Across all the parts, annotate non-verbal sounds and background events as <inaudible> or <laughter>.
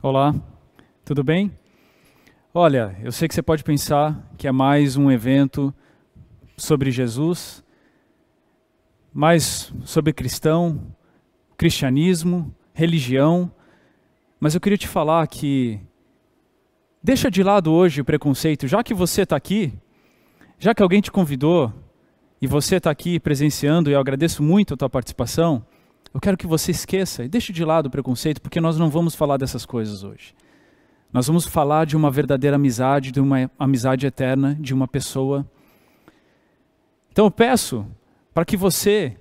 Olá, tudo bem? Olha, eu sei que você pode pensar que é mais um evento sobre Jesus, mais sobre cristão, cristianismo, religião, mas eu queria te falar que deixa de lado hoje o preconceito, já que você está aqui, já que alguém te convidou e você está aqui presenciando, e eu agradeço muito a tua participação. Eu quero que você esqueça e deixe de lado o preconceito, porque nós não vamos falar dessas coisas hoje. Nós vamos falar de uma verdadeira amizade, de uma amizade eterna, de uma pessoa. Então eu peço para que você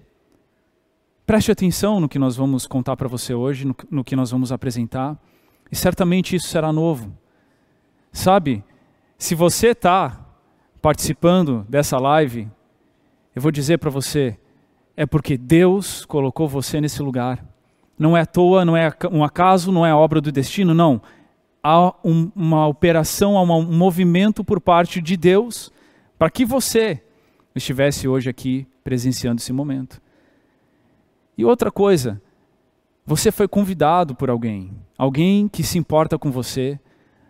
preste atenção no que nós vamos contar para você hoje, no, no, que nós vamos apresentar, e certamente isso será novo. Sabe, se você está participando dessa live, eu vou dizer para você, é porque Deus colocou você nesse lugar. Não é à toa, não é um acaso, não é obra do destino, não. Há um, uma operação, há um movimento por parte de Deus para que você estivesse hoje aqui presenciando esse momento. E outra coisa, você foi convidado por alguém, alguém que se importa com você,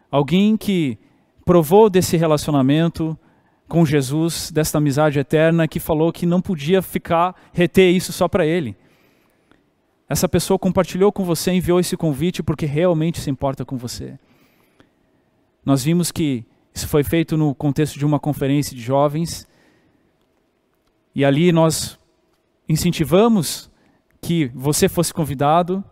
alguém que provou desse relacionamento, com Jesus, desta amizade eterna, que falou que não podia ficar, reter isso só para ele. Essa pessoa compartilhou com você, enviou esse convite porque realmente se importa com você. Nós vimos que isso foi feito no contexto de uma conferência de jovens, e ali nós incentivamos que você fosse convidado,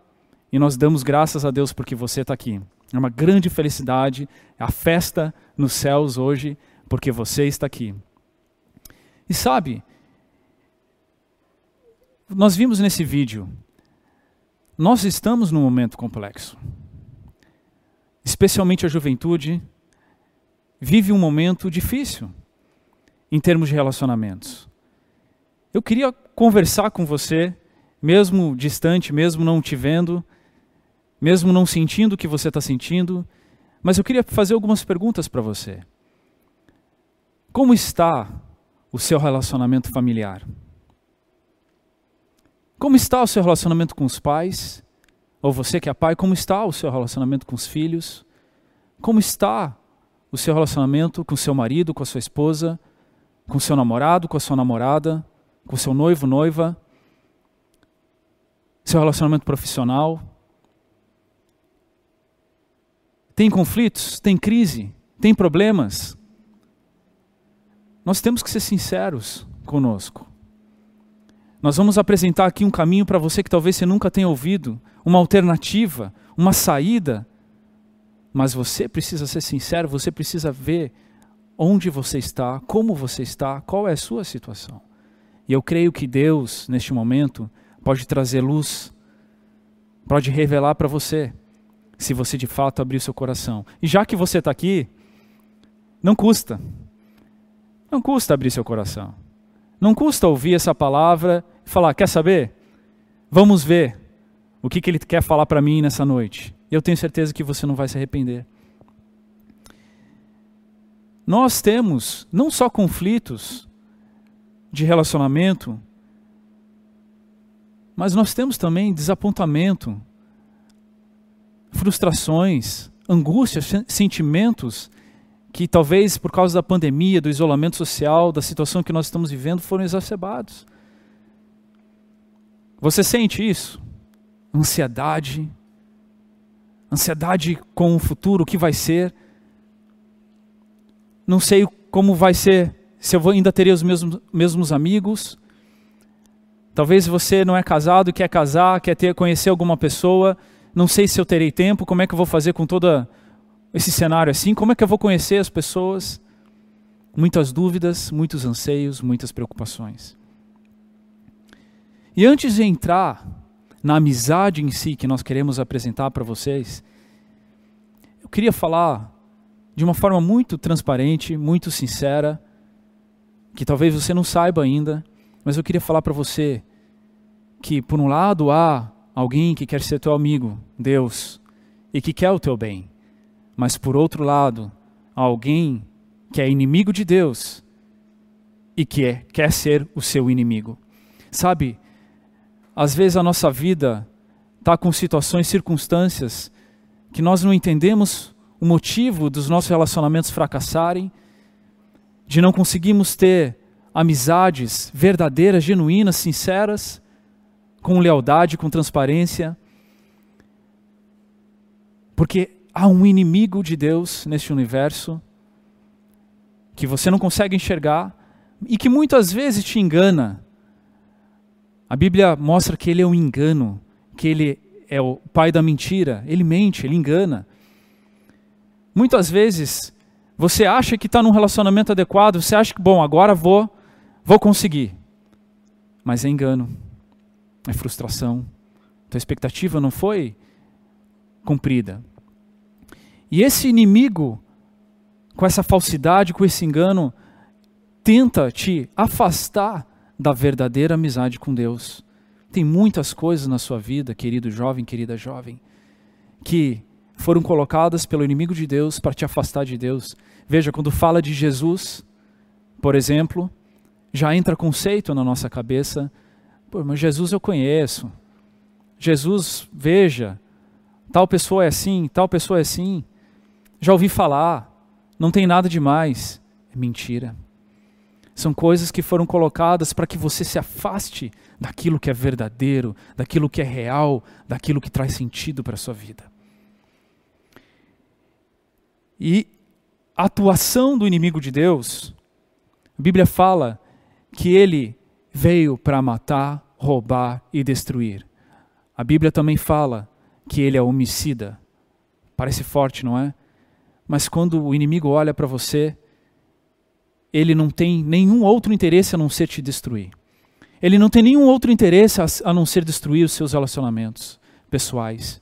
e nós damos graças a Deus porque você está aqui. É uma grande felicidade, a festa nos céus hoje porque você está aqui. E sabe, nós vimos nesse vídeo, nós estamos num momento complexo. Especialmente a juventude vive um momento difícil em termos de relacionamentos. Eu queria conversar com você, mesmo distante, mesmo não te vendo, mesmo não sentindo o que você está sentindo, mas eu queria fazer algumas perguntas para você. Como está o seu relacionamento familiar? Como está o seu relacionamento com os pais? Ou você que é pai, como está o seu relacionamento com os filhos? Como está o seu relacionamento com seu marido, com a sua esposa, com seu namorado, com a sua namorada, com seu noivo, noiva? Seu relacionamento profissional? Tem conflitos? Tem crise? Tem problemas? Nós temos que ser sinceros conosco. Nós vamos apresentar aqui um caminho para você que talvez você nunca tenha ouvido, uma alternativa, uma saída. Mas você precisa ser sincero, você precisa ver onde você está, como você está, qual é a sua situação. E eu creio que Deus, neste momento, pode trazer luz, pode revelar para você, se você de fato abrir o seu coração. E já que você está aqui, não custa, não custa abrir seu coração. Não custa ouvir essa palavra e falar: quer saber? Vamos ver o que, que ele quer falar para mim nessa noite. Eu tenho certeza que você não vai se arrepender. Nós temos não só conflitos de relacionamento, mas nós temos também desapontamento, frustrações, angústias, sentimentos que talvez por causa da pandemia, do isolamento social, da situação que nós estamos vivendo, foram exacerbados. Você sente isso? Ansiedade, ansiedade com o futuro, o que vai ser. Não sei como vai ser, se eu ainda terei os mesmos, mesmos amigos. Talvez você não é casado, quer casar, quer ter, conhecer alguma pessoa. Não sei se eu terei tempo, como é que eu vou fazer com toda esse cenário assim? Como é que eu vou conhecer as pessoas? Muitas dúvidas, muitos anseios, muitas preocupações. E antes de entrar na amizade em si que nós queremos apresentar para vocês, eu queria falar de uma forma muito transparente, muito sincera, que talvez você não saiba ainda, mas eu queria falar para você que, por um lado, há alguém que quer ser teu amigo, Deus, e que quer o teu bem mas por outro lado, alguém que é inimigo de Deus e que é, quer ser o seu inimigo. Sabe, às vezes a nossa vida está com situações, circunstâncias que nós não entendemos o motivo dos nossos relacionamentos fracassarem, de não conseguirmos ter amizades verdadeiras, genuínas, sinceras, com lealdade, com transparência. Porque há um inimigo de Deus neste universo que você não consegue enxergar e que muitas vezes te engana. A Bíblia mostra que ele é um engano, que ele é o pai da mentira, ele mente, ele engana. Muitas vezes você acha que está num relacionamento adequado, você acha que, bom, agora vou, vou conseguir. Mas é engano, é frustração. Tua expectativa não foi cumprida. E esse inimigo, com essa falsidade, com esse engano, tenta te afastar da verdadeira amizade com Deus. Tem muitas coisas na sua vida, querido jovem, querida jovem, que foram colocadas pelo inimigo de Deus para te afastar de Deus. Veja, quando fala de Jesus, por exemplo, já entra conceito na nossa cabeça. Pô, mas Jesus eu conheço. Jesus, veja, tal pessoa é assim, tal pessoa é assim. Já ouvi falar, não tem nada demais. É mentira. São coisas que foram colocadas para que você se afaste daquilo que é verdadeiro, daquilo que é real, daquilo que traz sentido para a sua vida. E a atuação do inimigo de Deus, a Bíblia fala que ele veio para matar, roubar e destruir. A Bíblia também fala que ele é homicida. Parece forte, não é? Mas quando o inimigo olha para você, ele não tem nenhum outro interesse a não ser te destruir. Ele não tem nenhum outro interesse a não ser destruir os seus relacionamentos pessoais.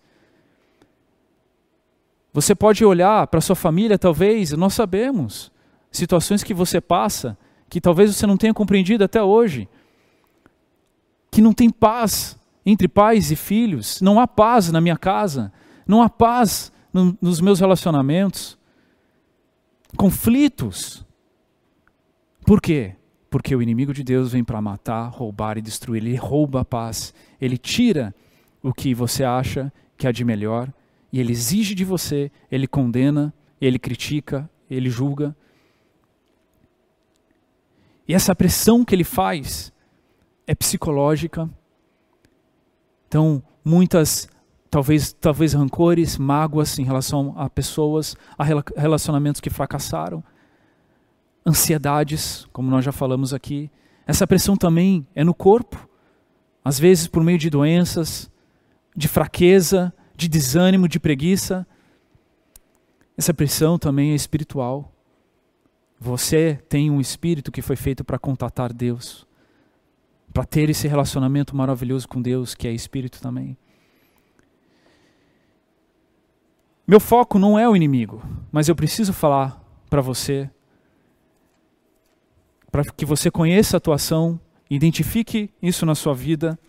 Você pode olhar para sua família, talvez, nós sabemos, situações que você passa, que talvez você não tenha compreendido até hoje, que não tem paz entre pais e filhos, não há paz na minha casa, não há paz no, nos meus relacionamentos, conflitos. Por quê? Porque o inimigo de Deus vem para matar, roubar e destruir. Ele rouba a paz, ele tira o que você acha que é de melhor e ele exige de você, ele condena, ele critica, ele julga. E essa pressão que ele faz é psicológica. Então, muitas, talvez, talvez rancores, mágoas em relação a pessoas, a relacionamentos que fracassaram, ansiedades, como nós já falamos aqui. Essa pressão também é no corpo, às vezes por meio de doenças, de fraqueza, de desânimo, de preguiça. Essa pressão também é espiritual. Você tem um espírito que foi feito para contatar Deus, para ter esse relacionamento maravilhoso com Deus, que é espírito também. Meu foco não é o inimigo, mas eu preciso falar para você, para que você conheça a atuação, identifique isso na sua vida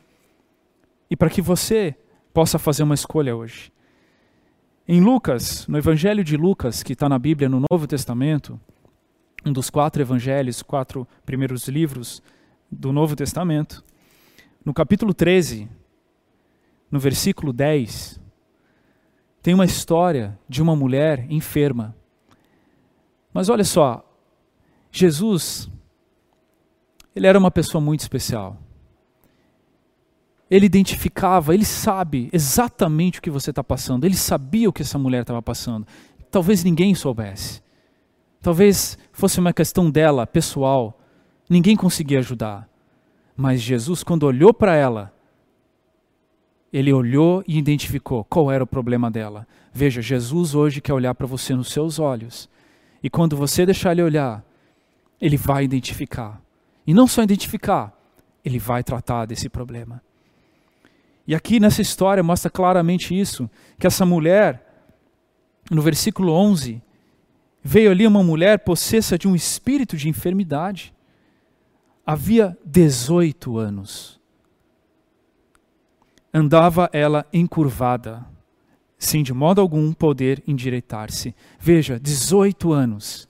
e para que você possa fazer uma escolha hoje. Em Lucas, no Evangelho de Lucas, que está na Bíblia no Novo Testamento, um dos quatro evangelhos, quatro primeiros livros do Novo Testamento, no capítulo 13, no versículo 10, tem uma história de uma mulher enferma. Mas olha só, Jesus, ele era uma pessoa muito especial ele identificava, ele sabe exatamente o que você está passando, ele sabia o que essa mulher estava passando. Talvez ninguém soubesse. Talvez fosse uma questão dela, pessoal. Ninguém conseguia ajudar. Mas Jesus, quando olhou para ela, ele olhou e identificou qual era o problema dela. Veja, Jesus hoje quer olhar para você nos seus olhos. E quando você deixar ele olhar, ele vai identificar. E não só identificar, ele vai tratar desse problema. E aqui nessa história mostra claramente isso, que essa mulher, no versículo 11, veio ali uma mulher possessa de um espírito de enfermidade. Havia 18 anos. Andava ela encurvada, sem de modo algum poder endireitar-se. Veja, 18 anos,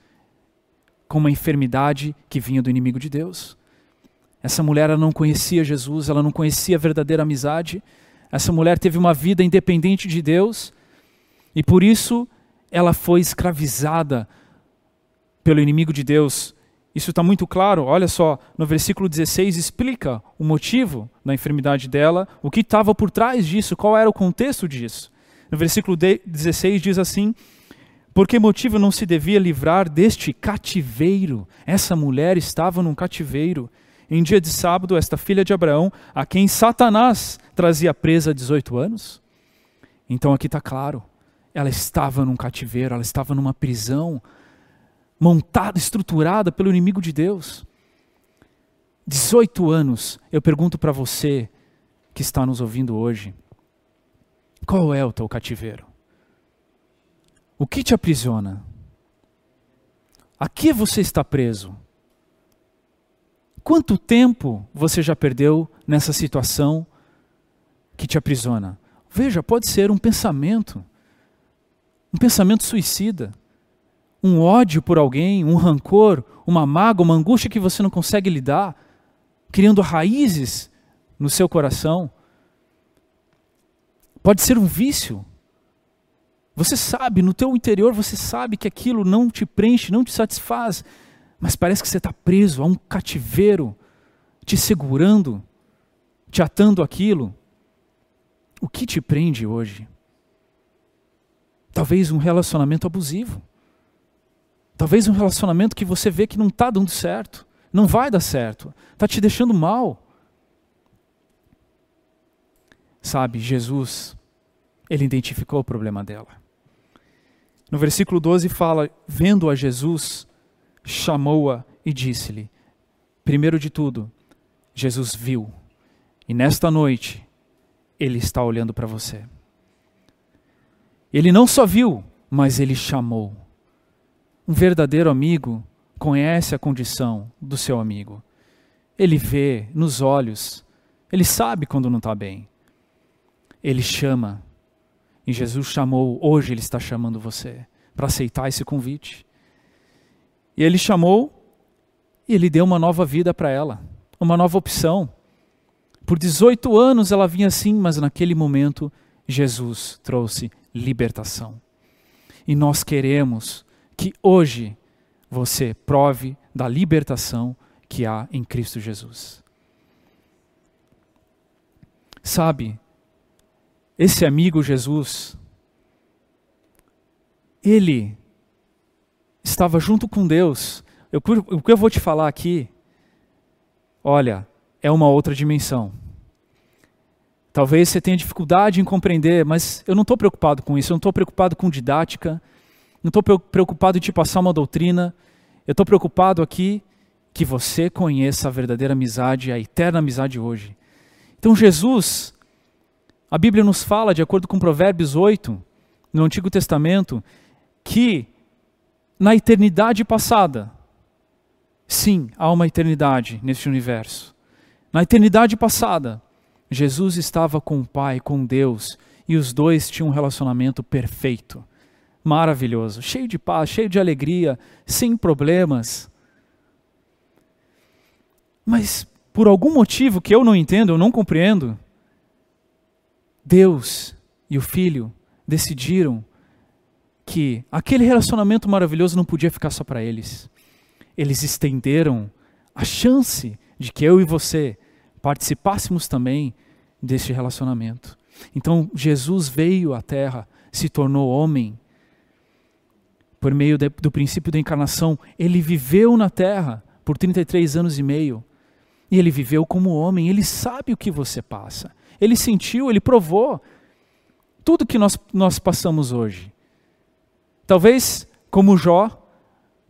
com uma enfermidade que vinha do inimigo de Deus. Essa mulher ela não conhecia Jesus, ela não conhecia a verdadeira amizade. Essa mulher teve uma vida independente de Deus. E por isso ela foi escravizada pelo inimigo de Deus. Isso está muito claro, olha só, no versículo 16 explica o motivo da enfermidade dela, o que estava por trás disso, qual era o contexto disso. No versículo 16 diz assim: Por que motivo não se devia livrar deste cativeiro? Essa mulher estava num cativeiro. Em dia de sábado, esta filha de Abraão, a quem Satanás trazia presa há 18 anos. Então aqui está claro, ela estava num cativeiro, ela estava numa prisão, montada, estruturada pelo inimigo de Deus. 18 anos, eu pergunto para você que está nos ouvindo hoje, qual é o teu cativeiro? O que te aprisiona? A que você está preso? Quanto tempo você já perdeu nessa situação que te aprisiona? Veja, pode ser um pensamento, um pensamento suicida um ódio por alguém, um rancor, uma mágoa, uma angústia que você não consegue lidar, criando raízes no seu coração. Pode ser um vício. Você sabe, no teu interior você sabe que aquilo não te preenche, não te satisfaz, mas parece que você está preso a um cativeiro, te segurando, te atando aquilo. O que te prende hoje? Talvez um relacionamento abusivo. Talvez um relacionamento que você vê que não está dando certo, não vai dar certo, está te deixando mal. Sabe, Jesus, ele identificou o problema dela. No versículo 12 fala: vendo a Jesus, chamou-a e disse-lhe: primeiro de tudo, Jesus viu, e nesta noite, ele está olhando para você. Ele não só viu, mas ele chamou. Um verdadeiro amigo conhece a condição do seu amigo. Ele vê nos olhos, ele sabe quando não está bem. Ele chama. E Jesus chamou, hoje ele está chamando você para aceitar esse convite. E ele chamou e ele deu uma nova vida para ela, uma nova opção. Por 18 anos ela vinha assim, mas naquele momento Jesus trouxe libertação. E nós queremos que hoje você prove da libertação que há em Cristo Jesus. Sabe, esse amigo Jesus, ele estava junto com Deus. Eu, o que eu vou te falar aqui, olha, é uma outra dimensão. Talvez você tenha dificuldade em compreender, mas eu não estou preocupado com isso, eu não estou preocupado com didática, não estou preocupado em te passar uma doutrina. Eu estou preocupado aqui que você conheça a verdadeira amizade, a eterna amizade hoje. Então, Jesus, a Bíblia nos fala, de acordo com Provérbios 8, no Antigo Testamento, que na eternidade passada, sim, há uma eternidade neste universo. Na eternidade passada, Jesus estava com o Pai, com Deus, e os dois tinham um relacionamento perfeito maravilhoso, cheio de paz, cheio de alegria, sem problemas. Mas por algum motivo que eu não entendo, eu não compreendo, Deus e o Filho decidiram que aquele relacionamento maravilhoso não podia ficar só para eles. Eles estenderam a chance de que eu e você participássemos também deste relacionamento. Então Jesus veio à terra, se tornou homem por meio de, do princípio da encarnação, ele viveu na terra por 33 anos e meio. E ele viveu como homem, ele sabe o que você passa. Ele sentiu, ele provou tudo que nós, nós passamos hoje. Talvez, como Jó,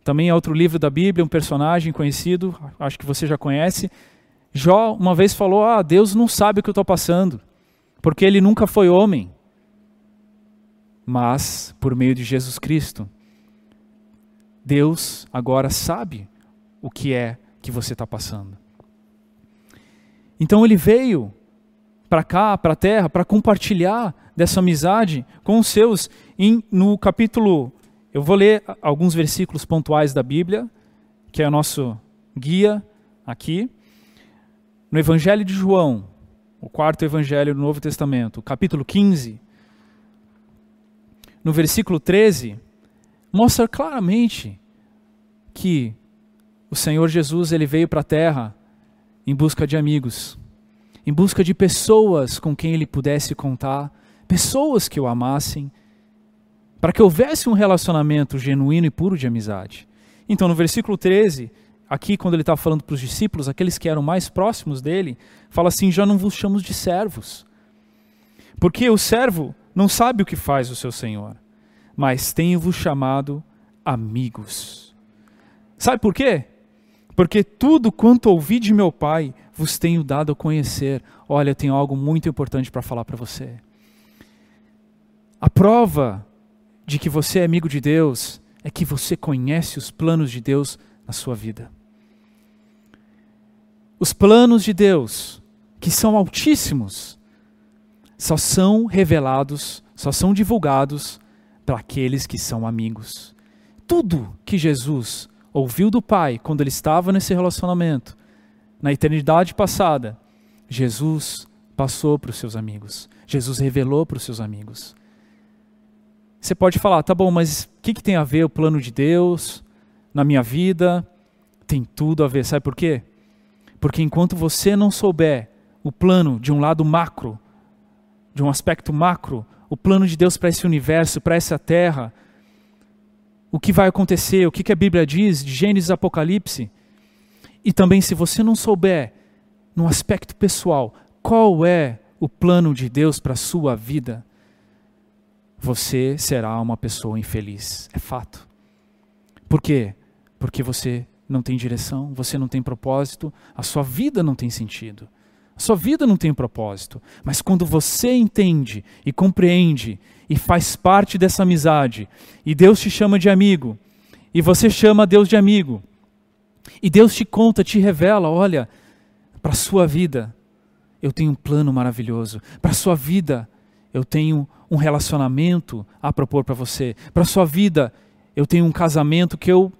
também é outro livro da Bíblia, um personagem conhecido, acho que você já conhece. Jó uma vez falou: Ah, Deus não sabe o que eu estou passando, porque ele nunca foi homem. Mas, por meio de Jesus Cristo, Deus agora sabe o que é que você está passando. Então ele veio para cá, para a terra, para compartilhar dessa amizade com os seus. Em, no capítulo, eu vou ler alguns versículos pontuais da Bíblia, que é o nosso guia aqui. No Evangelho de João, o quarto evangelho do Novo Testamento, capítulo 15, no versículo 13, mostra claramente que o Senhor Jesus ele veio para a terra em busca de amigos, em busca de pessoas com quem ele pudesse contar, pessoas que o amassem, para que houvesse um relacionamento genuíno e puro de amizade. Então, no versículo 13, aqui quando ele está falando para os discípulos, aqueles que eram mais próximos dele, fala assim: já não vos chamamos de servos. Porque o servo não sabe o que faz o seu senhor, mas tenho-vos chamado amigos. Sabe por quê? Porque tudo quanto ouvi de meu Pai vos tenho dado a conhecer. Olha, eu tenho algo muito importante para falar para você. A prova de que você é amigo de Deus é que você conhece os planos de Deus na sua vida. Os planos de Deus, que são altíssimos, só são revelados, só são divulgados para aqueles que são amigos. Tudo que Jesus ouviu do Pai quando ele estava nesse relacionamento, na eternidade passada, Jesus passou para os seus amigos. Jesus revelou para os seus amigos. Você pode falar, tá bom, mas o que, que tem a ver o plano de Deus na minha vida? Tem tudo a ver, sabe por quê? Porque enquanto você não souber o plano de um lado macro, de um aspecto macro, o plano de Deus para esse universo, para essa terra, o que vai acontecer, o que, a Bíblia diz de Gênesis e Apocalipse, e também se você não souber, no aspecto pessoal, qual é o plano de Deus para a sua vida, você será uma pessoa infeliz. É fato. Por quê? Porque você não tem direção, você não tem propósito, a sua vida não tem sentido. Sua vida não tem propósito. Mas quando você entende e compreende e faz parte dessa amizade, e Deus te chama de amigo, e você chama Deus de amigo, e Deus te conta, te revela: olha, para a sua vida eu tenho um plano maravilhoso, para a sua vida eu tenho um relacionamento a propor para você. Para a sua vida, eu tenho um casamento que eu,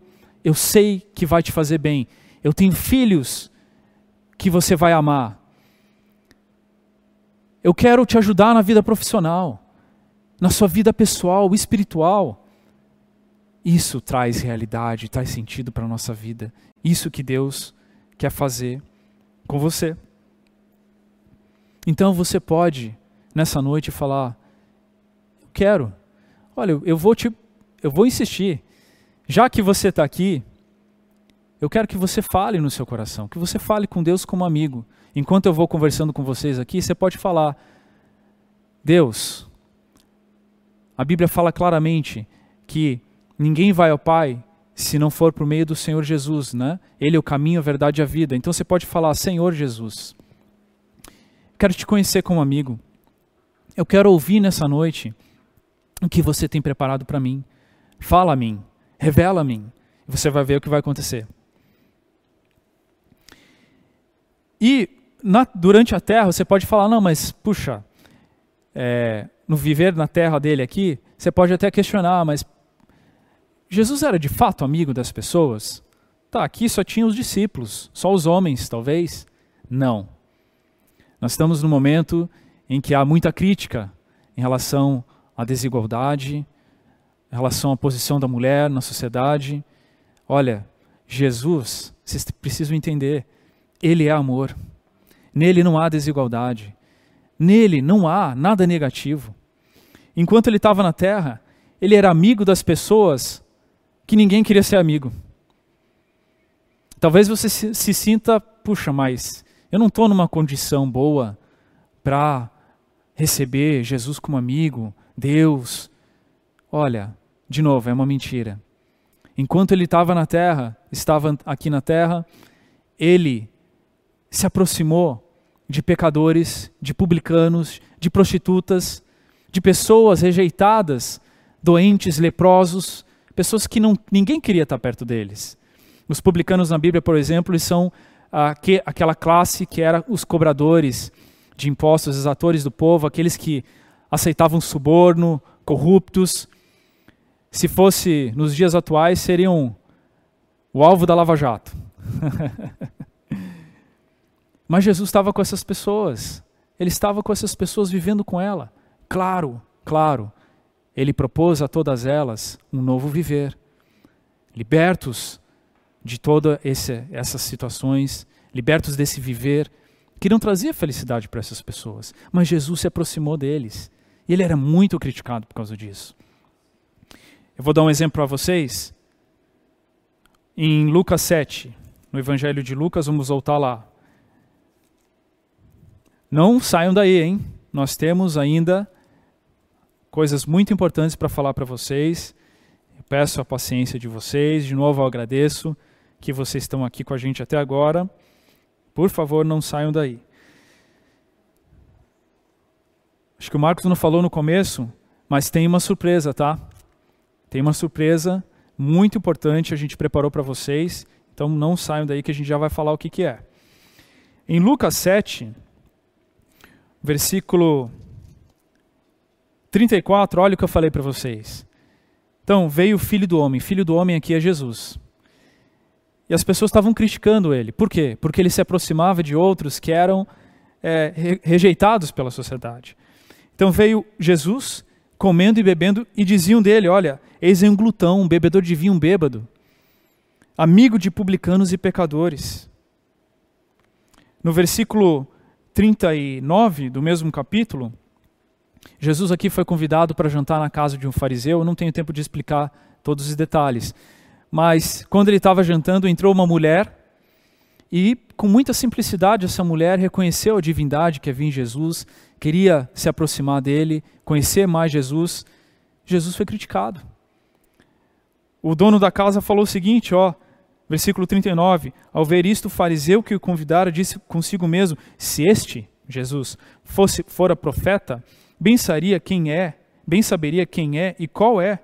eu sei que vai te fazer bem. Eu tenho filhos que você vai amar. Eu quero te ajudar na vida profissional, na sua vida pessoal, espiritual. Isso traz realidade, traz sentido para a nossa vida. Isso que Deus quer fazer com você. Então você pode nessa noite falar: Eu quero. Olha, eu vou te, eu vou insistir. Já que você está aqui, eu quero que você fale no seu coração, que você fale com Deus como amigo. Enquanto eu vou conversando com vocês aqui, você pode falar: Deus, a Bíblia fala claramente que ninguém vai ao Pai se não for por meio do Senhor Jesus, né? Ele é o caminho, a verdade e a vida. Então você pode falar: Senhor Jesus, quero te conhecer como amigo. Eu quero ouvir nessa noite o que você tem preparado para mim. Fala a mim, revela a mim. Você vai ver o que vai acontecer. E na, durante a terra você pode falar, não, mas puxa, é, no viver na terra dele aqui, você pode até questionar, mas Jesus era de fato amigo das pessoas? Tá, aqui só tinha os discípulos, só os homens, talvez? Não. Nós estamos no momento em que há muita crítica em relação à desigualdade, em relação à posição da mulher na sociedade. Olha, Jesus, vocês precisam entender, ele é amor. Nele não há desigualdade. Nele não há nada negativo. Enquanto ele estava na terra, ele era amigo das pessoas que ninguém queria ser amigo. Talvez você se, sinta, puxa, mas eu não estou numa condição boa para receber Jesus como amigo, Deus. Olha, de novo, é uma mentira. Enquanto ele estava na terra, estava aqui na terra, ele se aproximou de pecadores, de publicanos, de prostitutas, de pessoas rejeitadas, doentes, leprosos, pessoas que não, ninguém queria estar perto deles. Os publicanos na Bíblia, por exemplo, são que, aquela classe que era os cobradores, de impostos, exatores do povo, aqueles que aceitavam suborno, corruptos. Se fosse nos dias atuais, seriam o alvo da Lava Jato. <laughs> Mas Jesus estava com essas pessoas. Ele estava com essas pessoas vivendo com ela. Claro, claro. ele propôs a todas elas um novo viver. Libertos de todas essas situações, libertos desse viver que não trazia felicidade para essas pessoas. Mas Jesus se aproximou deles. E ele era muito criticado por causa disso. Eu vou dar um exemplo para vocês. Em Lucas 7, no Evangelho de Lucas, vamos voltar lá. Não saiam daí, hein? Nós temos ainda coisas muito importantes para falar para vocês. Eu peço a paciência de vocês. De novo, eu agradeço que vocês estão aqui com a gente até agora. Por favor, não saiam daí. Acho que o Marcos não falou no começo, mas tem uma surpresa, tá? Tem uma surpresa muito importante a gente preparou para vocês. Então não saiam daí que a gente já vai falar o que, que é. Em Lucas 7, versículo 34, olha o que eu falei para vocês. Então, veio o filho do homem. Filho do homem aqui é Jesus. E as pessoas estavam criticando ele. Por quê? Porque ele se aproximava de outros que eram é, re rejeitados pela sociedade. Então veio Jesus comendo e bebendo e diziam dele: Olha, eis um glutão, um bebedor de vinho, um bêbado, amigo de publicanos e pecadores. No versículo 39 do mesmo capítulo, Jesus aqui foi convidado para jantar na casa de um fariseu. Eu não tenho tempo de explicar todos os detalhes. Mas quando ele estava jantando, entrou uma mulher e, com muita simplicidade, essa mulher reconheceu a divindade que havia em Jesus, queria se aproximar dele, conhecer mais Jesus. Jesus foi criticado. O dono da casa falou o seguinte, ó, versículo 39, ao ver isto, o fariseu que o convidara disse consigo mesmo, se este, Jesus, fosse fora profeta, bem saberia quem é, bem saberia quem é e qual é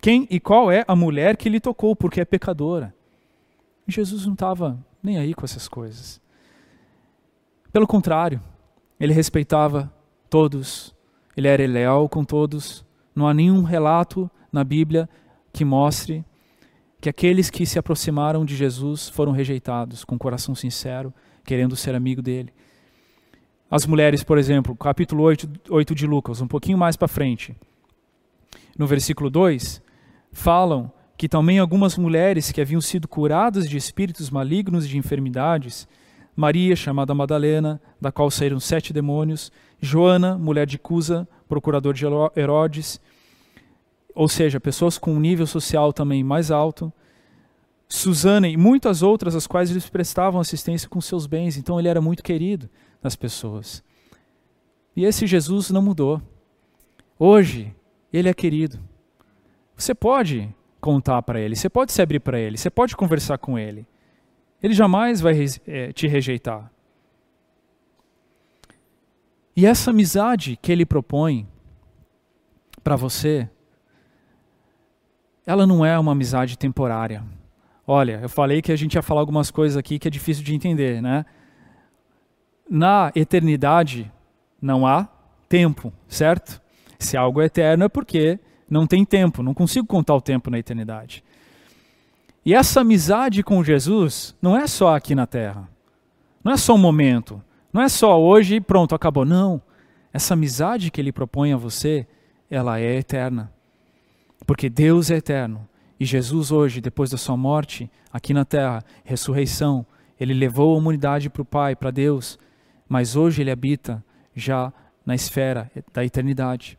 quem e qual é a mulher que lhe tocou, porque é pecadora. Jesus não estava nem aí com essas coisas. Pelo contrário, ele respeitava todos, ele era leal com todos. Não há nenhum relato na Bíblia que mostre que aqueles que se aproximaram de Jesus foram rejeitados com coração sincero, querendo ser amigo dele. As mulheres, por exemplo, capítulo 8, 8 de Lucas, um pouquinho mais para frente. No versículo 2, falam que também algumas mulheres que haviam sido curadas de espíritos malignos e de enfermidades, Maria, chamada Madalena, da qual saíram sete demônios, Joana, mulher de Cusa, procurador de Herodes, ou seja, pessoas com um nível social também mais alto, Susana e muitas outras, as quais eles prestavam assistência com seus bens, então ele era muito querido das pessoas. E esse Jesus não mudou. Hoje, ele é querido. Você pode contar para ele, você pode se abrir para ele, você pode conversar com ele. Ele jamais vai é, te rejeitar. E essa amizade que ele propõe para você, ela não é uma amizade temporária. Olha, eu falei que a gente ia falar algumas coisas aqui que é difícil de entender, né? Na eternidade não há tempo, certo? Se algo é eterno é porque não tem tempo, não consigo contar o tempo na eternidade. E essa amizade com Jesus não é só aqui na terra. Não é só um momento. Não é só hoje e pronto, acabou. Não. Essa amizade que ele propõe a você, ela é eterna. Porque Deus é eterno. E Jesus hoje, depois da sua morte aqui na terra, ressurreição, ele levou a humanidade para o Pai, para Deus, mas hoje ele habita já na esfera da eternidade.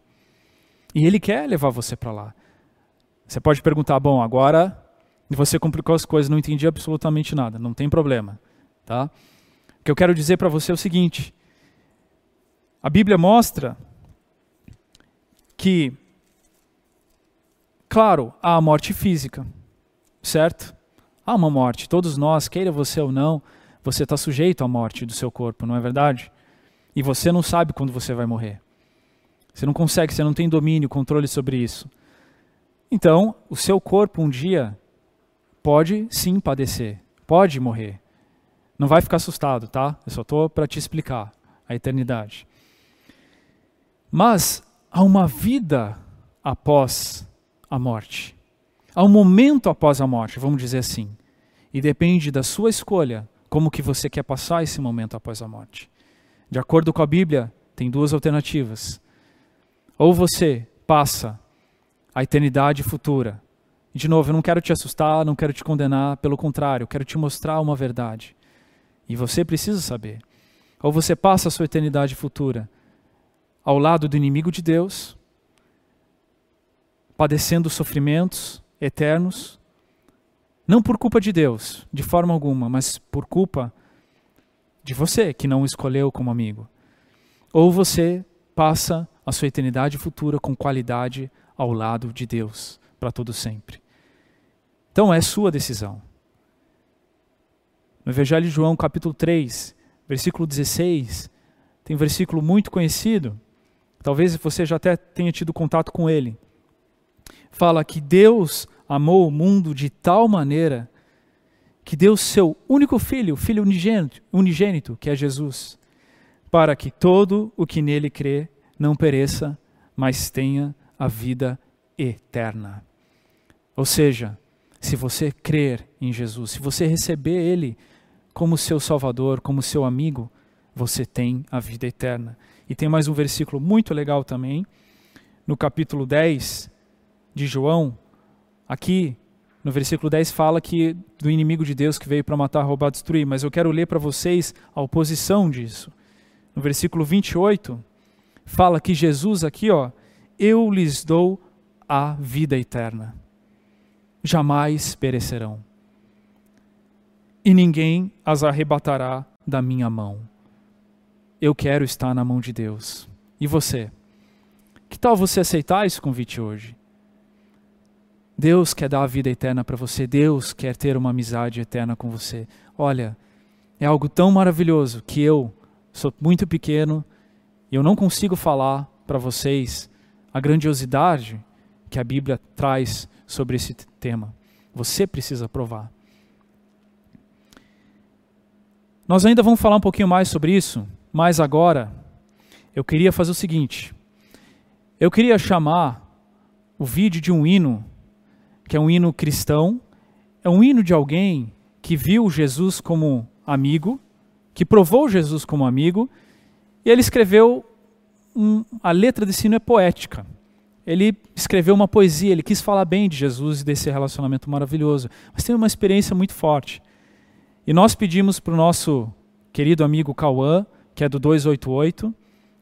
E ele quer levar você para lá. Você pode perguntar, bom, agora você complicou as coisas, não entendi absolutamente nada. Não tem problema, tá? O que eu quero dizer para você é o seguinte: a Bíblia mostra que, claro, há a morte física, certo? Há uma morte. Todos nós, queira você ou não, você está sujeito à morte do seu corpo, não é verdade? E você não sabe quando você vai morrer. Você não consegue, você não tem domínio, controle sobre isso. Então, o seu corpo um dia pode sim padecer, pode morrer. Não vai ficar assustado, tá? Eu só estou para te explicar a eternidade. Mas há uma vida após a morte. Há um momento após a morte, vamos dizer assim. E depende da sua escolha como que você quer passar esse momento após a morte. De acordo com a Bíblia, tem duas alternativas. Ou você passa a eternidade futura. E, de novo, eu não quero te assustar, não quero te condenar, pelo contrário, eu quero te mostrar uma verdade. E você precisa saber. Ou você passa a sua eternidade futura ao lado do inimigo de Deus, padecendo sofrimentos eternos, não por culpa de Deus, de forma alguma, mas por culpa de você que não o escolheu como amigo. Ou você passa a sua eternidade futura com qualidade ao lado de Deus para todo sempre. Então é sua decisão. No Evangelho de João, capítulo 3, versículo 16, tem um versículo muito conhecido, talvez você já até tenha tido contato com ele. Fala que Deus amou o mundo de tal maneira que deu seu único filho, filho unigênito, unigênito, que é Jesus, para que todo o que nele crê não pereça, mas tenha a vida eterna. Ou seja, se você crer em Jesus, se você receber Ele como seu Salvador, como seu amigo, você tem a vida eterna. E tem mais um versículo muito legal também, no capítulo 10 de João, aqui no versículo 10 fala que do inimigo de Deus que veio para matar, roubar, destruir, mas eu quero ler para vocês a oposição disso. No versículo 28 fala que Jesus aqui, ó, eu lhes dou a vida eterna. Jamais perecerão. E ninguém as arrebatará da minha mão. Eu quero estar na mão de Deus. E você? Que tal você aceitar esse convite hoje? Deus quer dar a vida eterna para você, Deus quer ter uma amizade eterna com você. Olha, é algo tão maravilhoso que eu sou muito pequeno e eu não consigo falar para vocês a grandiosidade que a Bíblia traz sobre esse tema. Você precisa provar. Nós ainda vamos falar um pouquinho mais sobre isso, mas agora eu queria fazer o seguinte: eu queria chamar o vídeo de um hino que é um hino cristão, é um hino de alguém que viu Jesus como amigo, que provou Jesus como amigo, e ele escreveu um, a letra desse hino é poética. Ele escreveu uma poesia, ele quis falar bem de Jesus e desse relacionamento maravilhoso, mas tem uma experiência muito forte. E nós pedimos para o nosso querido amigo Cauã, que é do 288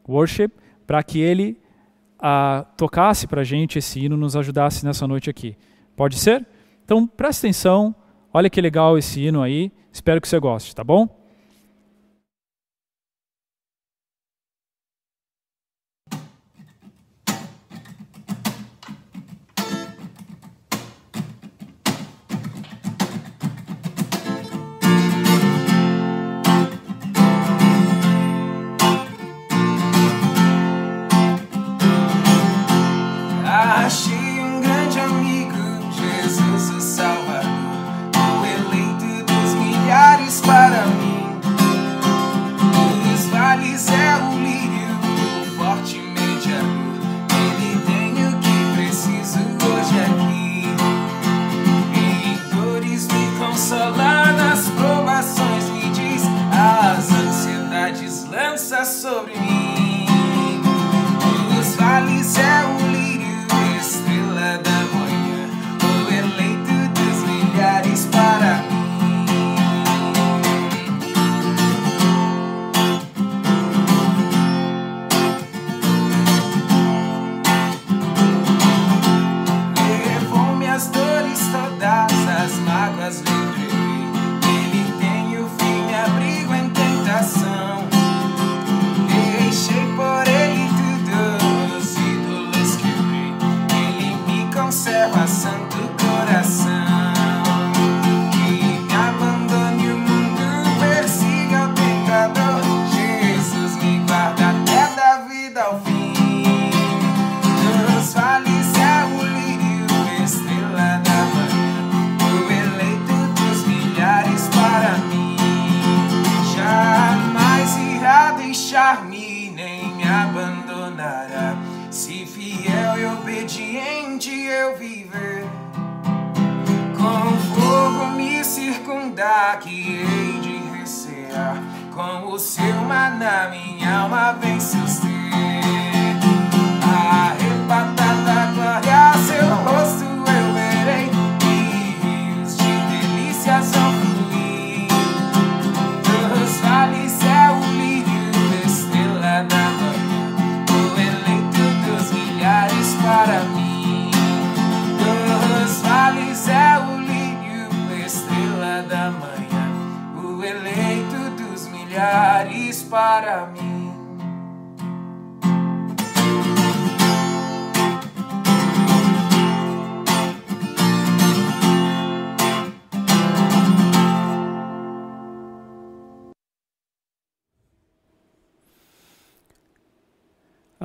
Worship, para que ele ah, tocasse para a gente esse hino, nos ajudasse nessa noite aqui. Pode ser? Então presta atenção, olha que legal esse hino aí, espero que você goste, tá bom?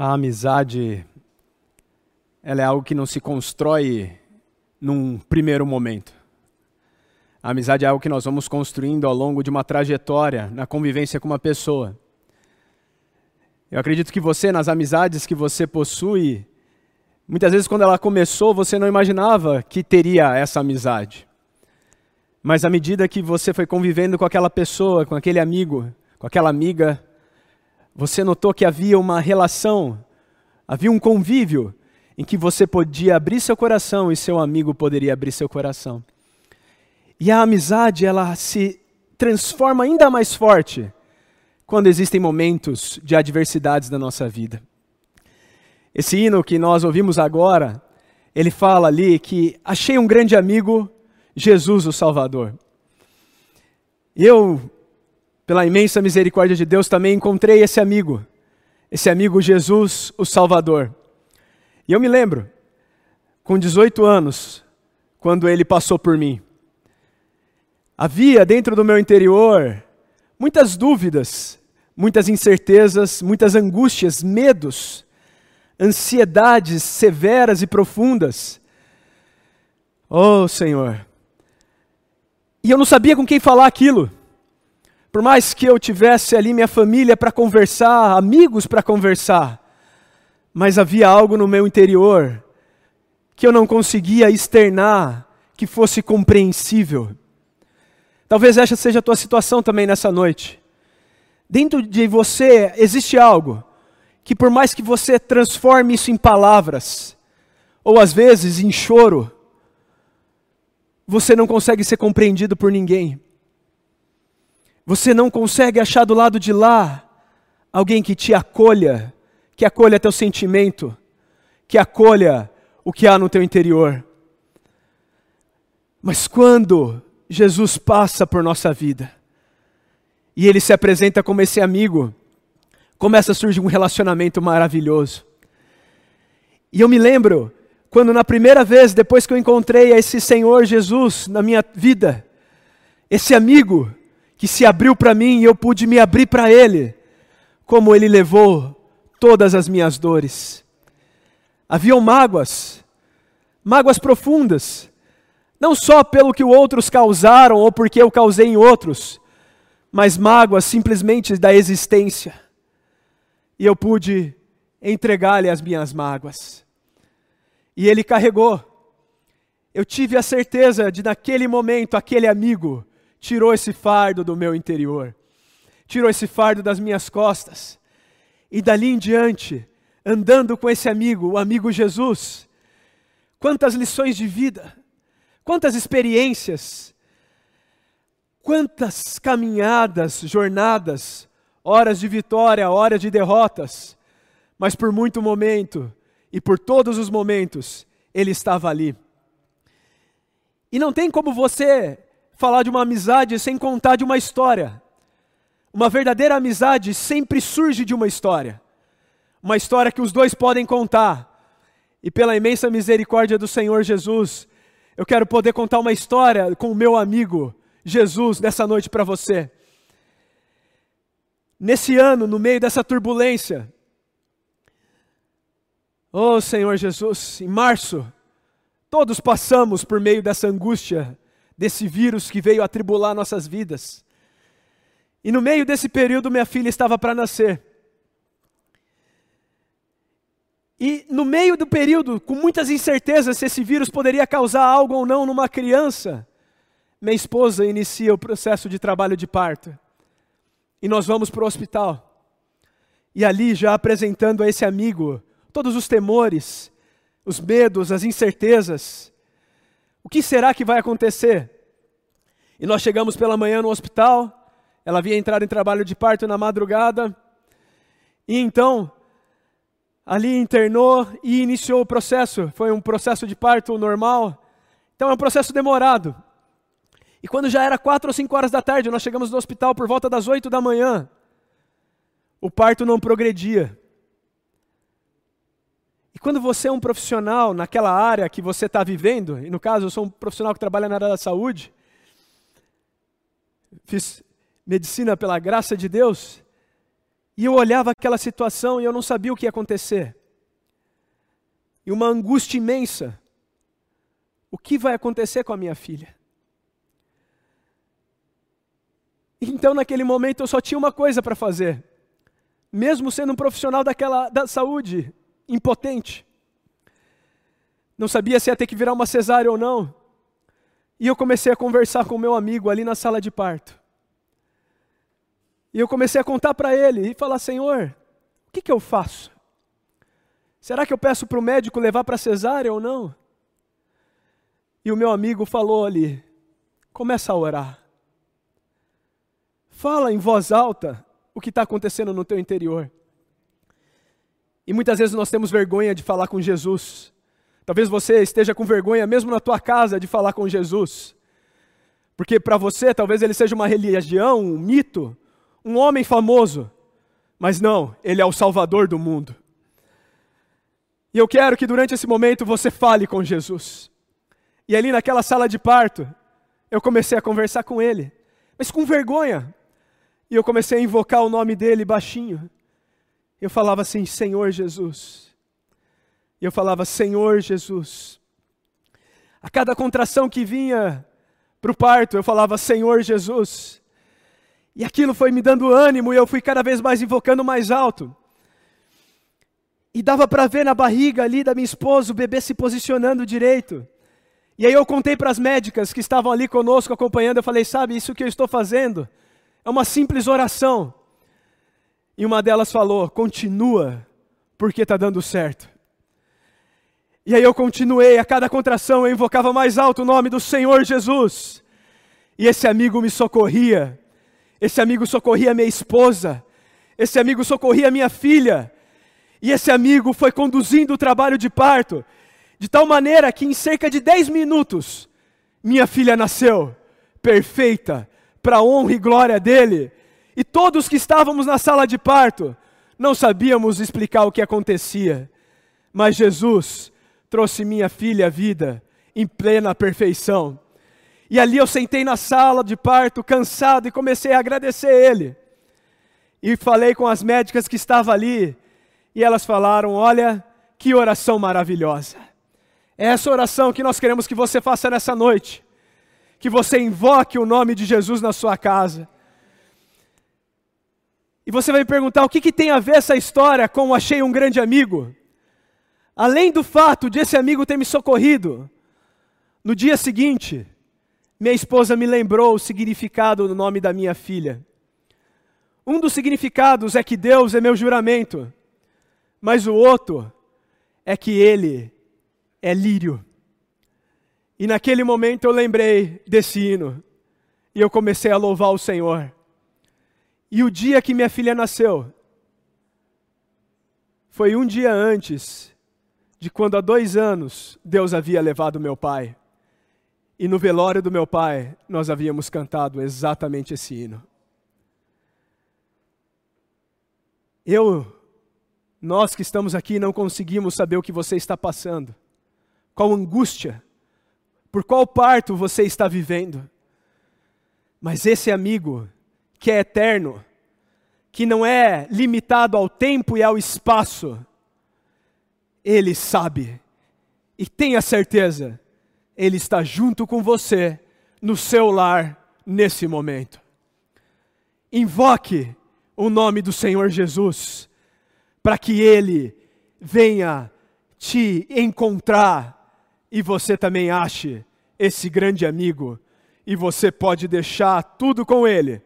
A amizade ela é algo que não se constrói num primeiro momento. A amizade é algo que nós vamos construindo ao longo de uma trajetória na convivência com uma pessoa. Eu acredito que você, nas amizades que você possui, muitas vezes quando ela começou, você não imaginava que teria essa amizade. Mas à medida que você foi convivendo com aquela pessoa, com aquele amigo, com aquela amiga, você notou que havia uma relação, havia um convívio em que você podia abrir seu coração e seu amigo poderia abrir seu coração. E a amizade, ela se transforma ainda mais forte quando existem momentos de adversidades na nossa vida. Esse hino que nós ouvimos agora, ele fala ali que achei um grande amigo, Jesus o Salvador. Eu, pela imensa misericórdia de Deus, também encontrei esse amigo, esse amigo Jesus o Salvador. E eu me lembro, com 18 anos, quando ele passou por mim. Havia dentro do meu interior muitas dúvidas, muitas incertezas, muitas angústias, medos, ansiedades severas e profundas. Oh, Senhor. E eu não sabia com quem falar aquilo. Por mais que eu tivesse ali minha família para conversar, amigos para conversar, mas havia algo no meu interior que eu não conseguia externar que fosse compreensível. Talvez essa seja a tua situação também nessa noite. Dentro de você existe algo que, por mais que você transforme isso em palavras, ou às vezes em choro, você não consegue ser compreendido por ninguém. Você não consegue achar do lado de lá alguém que te acolha, que acolha teu sentimento, que acolha o que há no teu interior. Mas quando Jesus passa por nossa vida e ele se apresenta como esse amigo, começa a surgir um relacionamento maravilhoso. E eu me lembro quando na primeira vez, depois que eu encontrei esse Senhor Jesus na minha vida, esse amigo que se abriu para mim e eu pude me abrir para ele, como ele levou todas as minhas dores. Haviam mágoas, mágoas profundas, não só pelo que outros causaram ou porque eu causei em outros, mas mágoas simplesmente da existência. E eu pude entregar-lhe as minhas mágoas. E ele carregou. Eu tive a certeza de naquele momento aquele amigo tirou esse fardo do meu interior, tirou esse fardo das minhas costas. E dali em diante, andando com esse amigo, o amigo Jesus, quantas lições de vida, Quantas experiências, quantas caminhadas, jornadas, horas de vitória, horas de derrotas, mas por muito momento e por todos os momentos, Ele estava ali. E não tem como você falar de uma amizade sem contar de uma história. Uma verdadeira amizade sempre surge de uma história. Uma história que os dois podem contar. E pela imensa misericórdia do Senhor Jesus, eu quero poder contar uma história com o meu amigo Jesus nessa noite para você. Nesse ano, no meio dessa turbulência, oh Senhor Jesus, em março, todos passamos por meio dessa angústia, desse vírus que veio atribular nossas vidas. E no meio desse período, minha filha estava para nascer. E no meio do período, com muitas incertezas se esse vírus poderia causar algo ou não numa criança, minha esposa inicia o processo de trabalho de parto. E nós vamos para o hospital. E ali, já apresentando a esse amigo todos os temores, os medos, as incertezas. O que será que vai acontecer? E nós chegamos pela manhã no hospital, ela havia entrado em trabalho de parto na madrugada, e então ali internou e iniciou o processo. Foi um processo de parto normal. Então é um processo demorado. E quando já era quatro ou cinco horas da tarde, nós chegamos no hospital por volta das oito da manhã. o parto não progredia. E quando você é um profissional naquela área que você está vivendo, e no caso eu sou um profissional que trabalha na área da saúde, fiz medicina pela graça de Deus, e eu olhava aquela situação e eu não sabia o que ia acontecer. E uma angústia imensa. O que vai acontecer com a minha filha? Então, naquele momento, eu só tinha uma coisa para fazer. Mesmo sendo um profissional daquela, da saúde, impotente. Não sabia se ia ter que virar uma cesárea ou não. E eu comecei a conversar com meu amigo ali na sala de parto. E eu comecei a contar para ele e falar: Senhor, o que, que eu faço? Será que eu peço para o médico levar para cesárea ou não? E o meu amigo falou ali: começa a orar. Fala em voz alta o que está acontecendo no teu interior. E muitas vezes nós temos vergonha de falar com Jesus. Talvez você esteja com vergonha mesmo na tua casa de falar com Jesus. Porque para você talvez ele seja uma religião, um mito, um homem famoso. Mas não, ele é o salvador do mundo. E eu quero que durante esse momento você fale com Jesus. E ali naquela sala de parto, eu comecei a conversar com ele, mas com vergonha. E eu comecei a invocar o nome dele baixinho. Eu falava assim: Senhor Jesus. E eu falava: Senhor Jesus. A cada contração que vinha para o parto, eu falava: Senhor Jesus. E aquilo foi me dando ânimo e eu fui cada vez mais invocando mais alto. E dava para ver na barriga ali da minha esposa o bebê se posicionando direito. E aí eu contei para as médicas que estavam ali conosco acompanhando, eu falei: "Sabe, isso que eu estou fazendo é uma simples oração. E uma delas falou: continua, porque está dando certo. E aí eu continuei, a cada contração eu invocava mais alto o nome do Senhor Jesus. E esse amigo me socorria, esse amigo socorria minha esposa, esse amigo socorria minha filha, e esse amigo foi conduzindo o trabalho de parto, de tal maneira que em cerca de 10 minutos, minha filha nasceu, perfeita, para a honra e glória dele. E todos que estávamos na sala de parto não sabíamos explicar o que acontecia, mas Jesus trouxe minha filha à vida em plena perfeição. E ali eu sentei na sala de parto, cansado, e comecei a agradecer ele. E falei com as médicas que estavam ali, e elas falaram: Olha, que oração maravilhosa. É essa oração que nós queremos que você faça nessa noite. Que você invoque o nome de Jesus na sua casa e você vai me perguntar o que, que tem a ver essa história com achei um grande amigo? Além do fato de esse amigo ter me socorrido, no dia seguinte, minha esposa me lembrou o significado do nome da minha filha. Um dos significados é que Deus é meu juramento, mas o outro é que Ele é lírio. E naquele momento eu lembrei desse hino, e eu comecei a louvar o Senhor. E o dia que minha filha nasceu foi um dia antes de quando há dois anos Deus havia levado meu pai. E no velório do meu pai nós havíamos cantado exatamente esse hino. Eu, nós que estamos aqui não conseguimos saber o que você está passando, qual angústia, por qual parto você está vivendo. Mas esse amigo que é eterno, que não é limitado ao tempo e ao espaço, Ele sabe, e tenha certeza, Ele está junto com você no seu lar nesse momento. Invoque o nome do Senhor Jesus, para que Ele venha te encontrar e você também ache esse grande amigo, e você pode deixar tudo com Ele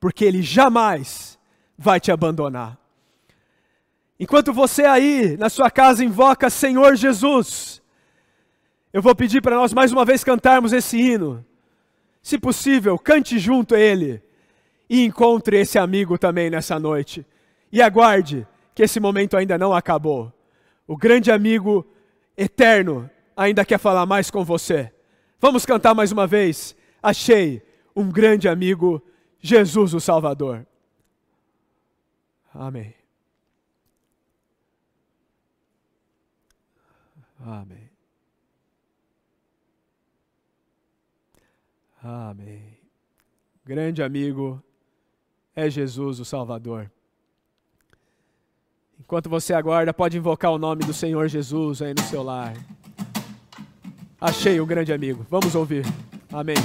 porque Ele jamais vai te abandonar. Enquanto você aí na sua casa invoca Senhor Jesus, eu vou pedir para nós mais uma vez cantarmos esse hino. Se possível, cante junto a Ele e encontre esse amigo também nessa noite. E aguarde que esse momento ainda não acabou. O grande amigo eterno ainda quer falar mais com você. Vamos cantar mais uma vez. Achei um grande amigo Jesus o Salvador. Amém. Amém. Amém. Grande amigo é Jesus o Salvador. Enquanto você aguarda, pode invocar o nome do Senhor Jesus aí no seu lar. Achei um grande amigo. Vamos ouvir. Amém.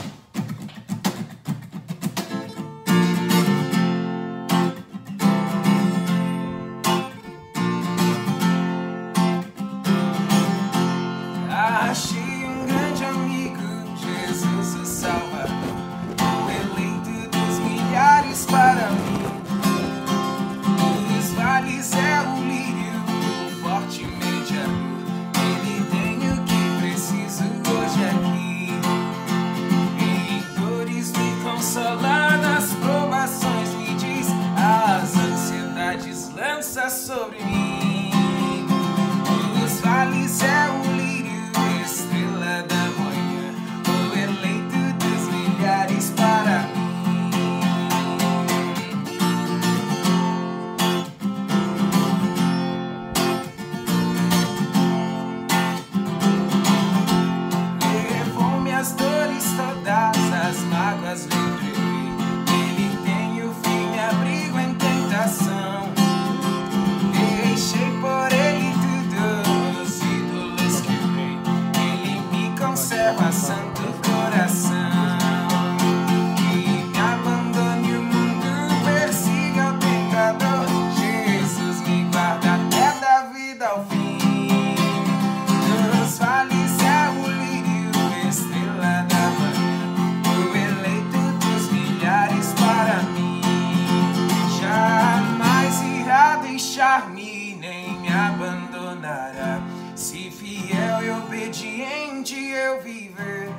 viver.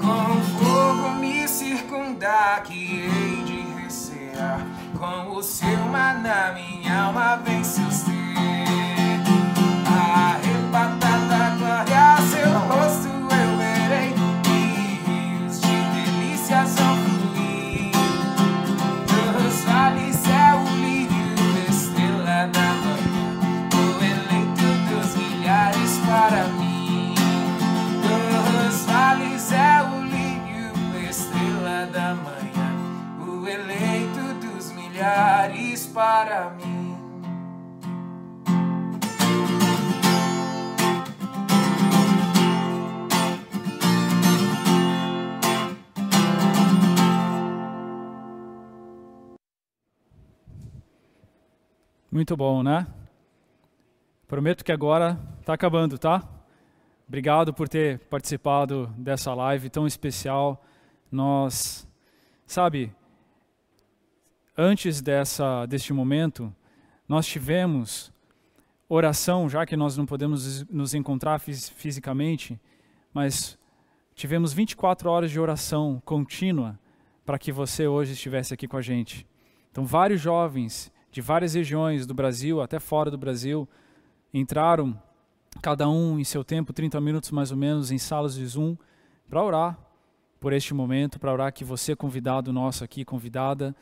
Com fogo me circundar, que hei de recear. Com o seu maná, minha alma venceu. Muito bom, né? Prometo que agora está acabando, tá? Obrigado por ter participado dessa live tão especial. Nós, sabe, antes dessa deste momento, nós tivemos oração, já que nós não podemos nos encontrar fisicamente, mas tivemos 24 horas de oração contínua para que você hoje estivesse aqui com a gente. Então, vários jovens de várias regiões do Brasil, até fora do Brasil, entraram, cada um em seu tempo, 30 minutos mais ou menos, em salas de Zoom, para orar por este momento, para orar que você, convidado nosso aqui, convidada,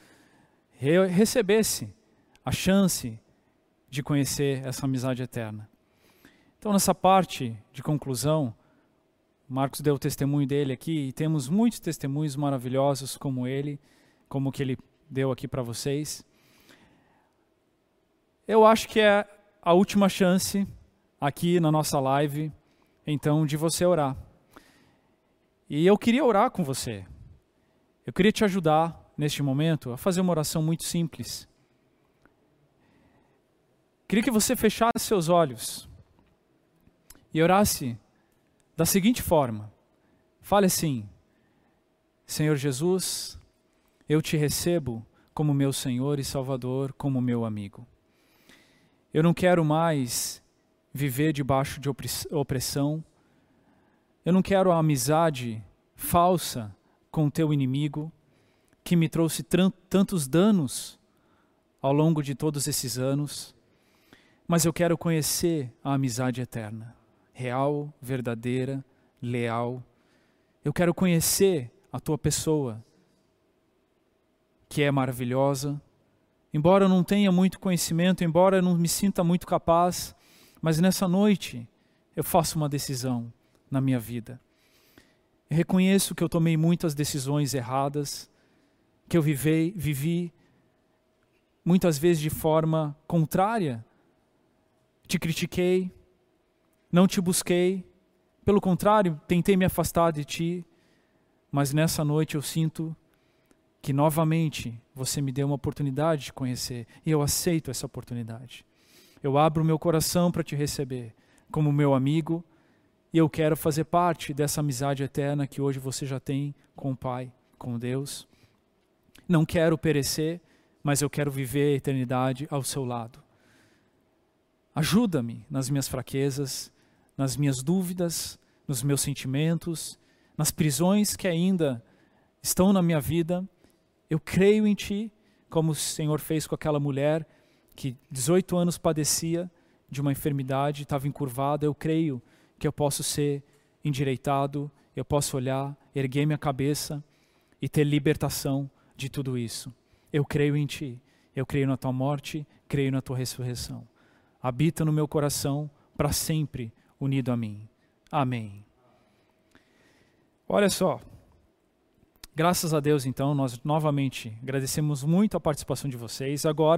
re recebesse a chance de conhecer essa amizade eterna. Então, nessa parte de conclusão, Marcos deu o testemunho dele aqui e temos muitos testemunhos maravilhosos como ele, como o que ele deu aqui para vocês eu acho que é a última chance aqui na nossa live, então, de você orar. E eu queria orar com você. Eu queria te ajudar neste momento a fazer uma oração muito simples. Queria que você fechasse seus olhos e orasse da seguinte forma: fale assim, Senhor Jesus, eu te recebo como meu Senhor e Salvador, como meu amigo. Eu não quero mais viver debaixo de opressão. Eu não quero a amizade falsa com o teu inimigo, que me trouxe tantos danos ao longo de todos esses anos. Mas eu quero conhecer a amizade eterna, real, verdadeira, leal. Eu quero conhecer a tua pessoa, que é maravilhosa. Embora eu não tenha muito conhecimento, embora eu não me sinta muito capaz, mas nessa noite eu faço uma decisão na minha vida. Eu reconheço que eu tomei muitas decisões erradas, que eu vivei, vivi muitas vezes de forma contrária. Te critiquei, não te busquei, pelo contrário, tentei me afastar de ti, mas nessa noite eu sinto que novamente você me deu uma oportunidade de conhecer e eu aceito essa oportunidade. Eu abro meu coração para te receber como meu amigo e eu quero fazer parte dessa amizade eterna que hoje você já tem com o Pai, com Deus. Não quero perecer, mas eu quero viver a eternidade ao seu lado. Ajuda-me nas minhas fraquezas, nas minhas dúvidas, nos meus sentimentos, nas prisões que ainda estão na minha vida eu creio em Ti, como o Senhor fez com aquela mulher que 18 anos padecia de uma enfermidade, estava encurvada. Eu creio que eu posso ser endireitado, eu posso olhar, erguer minha cabeça e ter libertação de tudo isso. Eu creio em Ti, eu creio na Tua morte, creio na Tua ressurreição. Habita no meu coração para sempre unido a mim. Amém. Olha só. Graças a Deus, então, nós novamente agradecemos muito a participação de vocês. Agora,